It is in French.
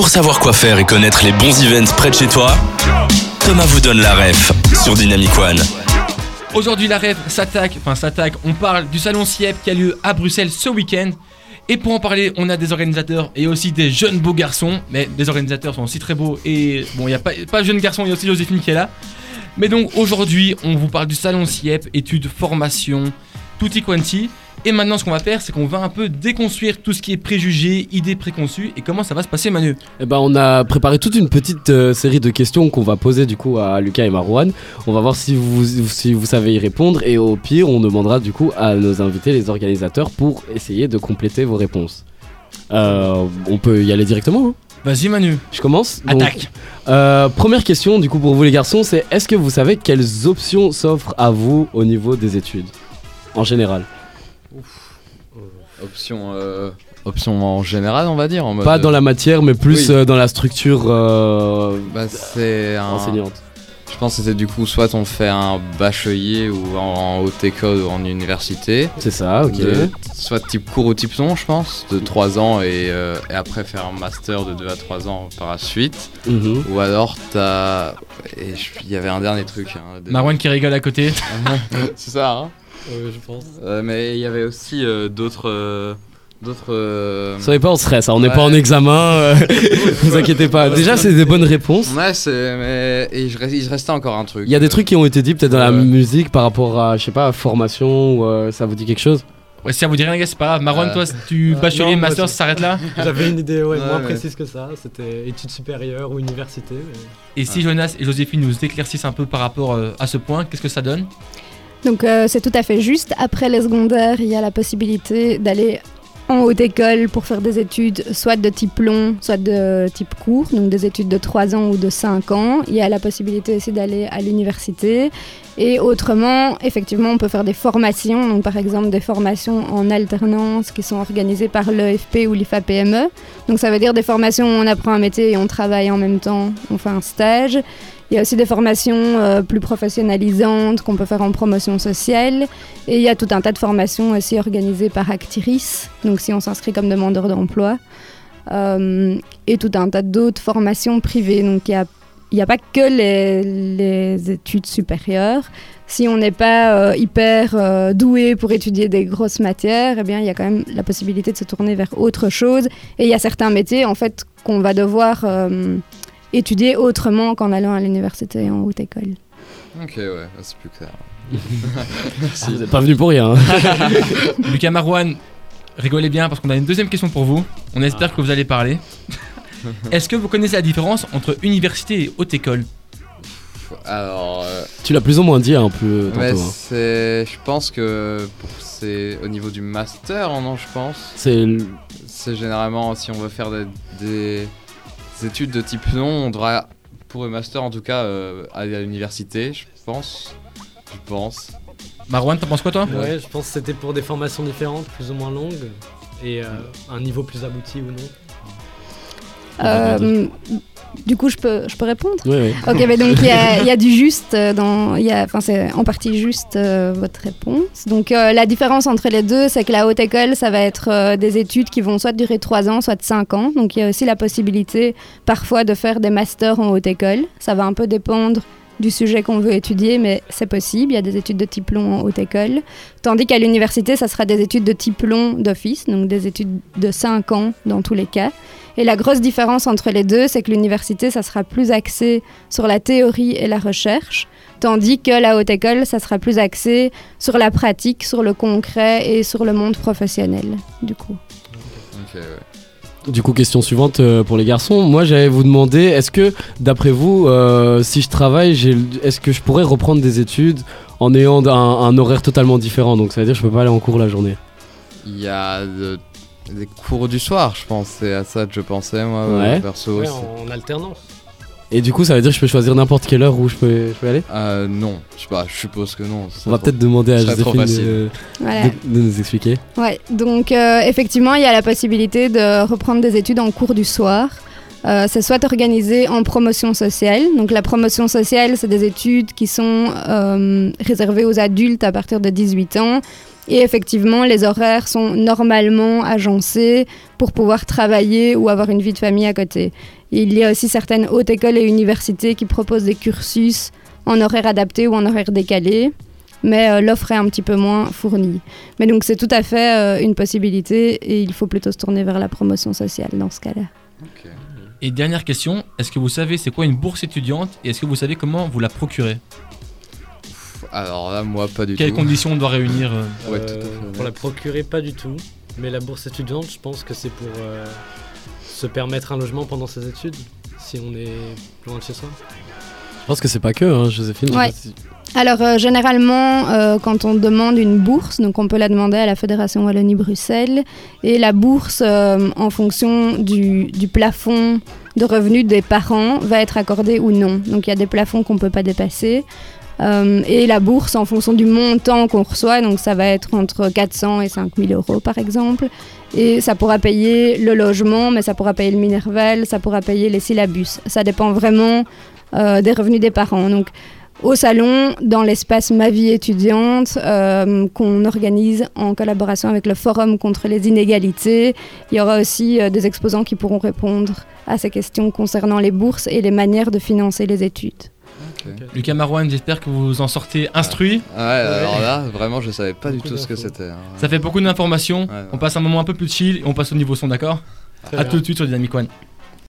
Pour savoir quoi faire et connaître les bons events près de chez toi, Thomas vous donne la ref sur Dynamic One. Aujourd'hui, la rêve s'attaque, enfin s'attaque, on parle du salon CIEP qui a lieu à Bruxelles ce week-end. Et pour en parler, on a des organisateurs et aussi des jeunes beaux garçons. Mais les organisateurs sont aussi très beaux. Et bon, il n'y a pas, pas de jeunes garçons, il y a aussi Joséphine qui est là. Mais donc aujourd'hui, on vous parle du salon CIEP, études, formation, tutti quanti. Et maintenant, ce qu'on va faire, c'est qu'on va un peu déconstruire tout ce qui est préjugés, idées préconçues et comment ça va se passer, Manu? Eh ben, on a préparé toute une petite euh, série de questions qu'on va poser du coup à Lucas et Marouane. On va voir si vous, si vous savez y répondre et au pire, on demandera du coup à nos invités, les organisateurs, pour essayer de compléter vos réponses. Euh, on peut y aller directement hein? Vas-y, Manu. Je commence Donc, Attaque. euh, Première question du coup pour vous les garçons, c'est est-ce que vous savez quelles options s'offrent à vous au niveau des études en général? Option, euh, option en général, on va dire. En mode, Pas dans la matière, mais plus Oui. euh, dans la structure euh, Bah, c'est un. enseignante. Je pense que c'était du coup soit on fait un bachelier ou en, en haute école ou en université. C'est ça, ok. De- soit type cours ou type non, je pense, de 3 ans et, euh, et après faire un master de 2 à 3 ans par la suite. Mhm. Ou alors t'as. et je- Il y avait un dernier truc. hein, Marwan qui rigole à côté. c'est ça, hein je pense. Euh, Mais il y avait aussi euh, d'autres. euh, d'autres. euh, Soyez pas en stress, hein, on n'est Ouais. pas en examen, euh, vous inquiétez pas. Déjà, c'est des bonnes réponses. Ouais, c'est. Mais. Et je reste- il restait encore un truc. Il y a des trucs qui ont été dit peut-être dans la musique par rapport à, je sais pas, formation ou euh, ça vous dit quelque chose? Ouais, si ça vous dit rien, les gars, c'est pas grave. Marwan, Euh, toi, tu euh, bachelier, non, master, ça s'arrête là? J'avais une idée ouais, Ouais, moins mais- précise que ça. C'était études supérieures ou université. mais- Et si Jonas et Joséphine nous éclaircissent un peu par rapport euh, à ce point, qu'est-ce que ça donne? Donc euh, c'est tout à fait juste. Après les secondaires, il y a la possibilité d'aller en haute école pour faire des études soit de type long, soit de type court, donc des études de 3 ans ou de 5 ans. Il y a la possibilité aussi d'aller à l'université. Et autrement, effectivement, on peut faire des formations, donc par exemple des formations en alternance qui sont organisées par l'EFP ou l'IFAPME. Donc ça veut dire des formations où on apprend un métier et on travaille en même temps, on fait un stage. Il y a aussi des formations euh, plus professionnalisantes qu'on peut faire en promotion sociale. Et il y a tout un tas de formations aussi organisées par Actiris, donc si on s'inscrit comme demandeur d'emploi. Euh, et tout un tas d'autres formations privées. Donc il n'y a, il y a pas que les, études supérieures. Si on n'est pas euh, hyper doué pour étudier des grosses matières, eh bien, il y a quand même la possibilité de se tourner vers autre chose. Et il y a certains métiers, en fait, qu'on va devoir étudier autrement qu'en allant à l'université en haute école. Ok, ouais, c'est plus clair. Vous n'êtes pas venu pour rien. hein. Lucas Marwan, rigolez bien parce qu'on a une deuxième question pour vous. On espère que vous allez parler. Est-ce que vous connaissez la différence entre université et haute école? Alors. euh, tu l'as plus ou moins dit un peu tantôt. hein. c'est. Je pense que c'est au niveau du master, non, je pense. C'est généralement si on veut faire des études de type non, on devra, pour le master en tout cas, euh, aller à l'université, je pense. Je pense. Marwan, t'en penses quoi toi? Ouais, je pense que c'était pour des formations différentes, plus ou moins longues, et euh, un niveau plus abouti ou non. Euh, du coup, je peux, je peux répondre Oui, oui. Ok, mais donc il y, a- il y a du juste euh, dans, c'est en partie juste euh, votre réponse. Donc euh, la différence entre les deux, c'est que la haute école, ça va être euh, des études qui vont soit durer 3 ans, soit 5 ans. Donc il y a aussi la possibilité parfois de faire des masters en haute école. Ça va un peu dépendre du sujet qu'on veut étudier, mais c'est possible. Il y a des études de type long en haute école. Tandis qu'à l'université, ça sera des études de type long d'office, donc des études de 5 ans dans tous les cas. Et la grosse différence entre les deux, c'est que l'université, ça sera plus axé sur la théorie et la recherche, tandis que la haute école, ça sera plus axé sur la pratique, sur le concret et sur le monde professionnel, du coup. Ouais. Du coup, question suivante euh, pour les garçons. Moi, j'allais vous demander, est-ce que, d'après vous, euh, si je travaille, j'ai le- est-ce que je pourrais reprendre des études en ayant un, un horaire totalement différent? Donc, ça veut dire que je peux pas aller en cours la journée. Il y a de- des cours du soir, je pense. C'est à ça que je pensais, moi, euh, Ouais. perso. Ouais, c'est- en alternance. Et du coup, ça veut dire que je peux choisir n'importe quelle heure où je peux, je peux aller? Euh, non, je sais pas, je suppose que non. On va peut-être demander à Joséphine facile. de, Voilà. de- de nous expliquer. Ouais, donc euh, effectivement, il y a la possibilité de reprendre des études en cours du soir. Euh, c'est soit organisé en promotion sociale. Donc la promotion sociale, c'est des études qui sont euh, réservées aux adultes à partir de 18 ans Et effectivement, les horaires sont normalement agencés pour pouvoir travailler ou avoir une vie de famille à côté. Il y a aussi certaines hautes écoles et universités qui proposent des cursus en horaire adapté ou en horaire décalé, mais euh, l'offre est un petit peu moins fournie. Mais donc c'est tout à fait euh, une possibilité et il faut plutôt se tourner vers la promotion sociale dans ce cas-là. Et dernière question, est-ce que vous savez c'est quoi une bourse étudiante et est-ce que vous savez comment vous la procurez? Alors là, moi, pas du Quelles tout. conditions on doit réunir euh, Ouais, tout à fait Pour la procurer, pas du tout. Mais la bourse étudiante, je pense que c'est pour euh, se permettre un logement pendant ses études, si on est loin de chez soi. Je pense que c'est pas que, hein, Joséphine. Ouais. Alors euh, généralement, euh, quand on demande une bourse, donc on peut la demander à la Fédération Wallonie-Bruxelles, et la bourse, euh, en fonction du, du plafond de revenus des parents, va être accordée ou non. Donc il y a des plafonds qu'on ne peut pas dépasser. Euh, et la bourse, en fonction du montant qu'on reçoit, donc ça va être entre 400 et 5000 euros par exemple. Et ça pourra payer le logement, mais ça pourra payer le minerval, ça pourra payer les syllabus. Ça dépend vraiment euh, des revenus des parents. Donc au salon, dans l'espace Ma vie étudiante, euh, qu'on organise en collaboration avec le Forum contre les inégalités. Il y aura aussi des exposants qui pourront répondre à ces questions concernant les bourses et les manières de financer les études. Lucas Marouane, j'espère que vous en sortez instruit. Ouais, alors là, vraiment, je savais pas du tout ce que c'était. hein. Ça fait beaucoup d'informations. Ouais, ouais. On passe un moment un peu plus chill et on passe au niveau son, d'accord A bien. tout de suite sur Dynamic One.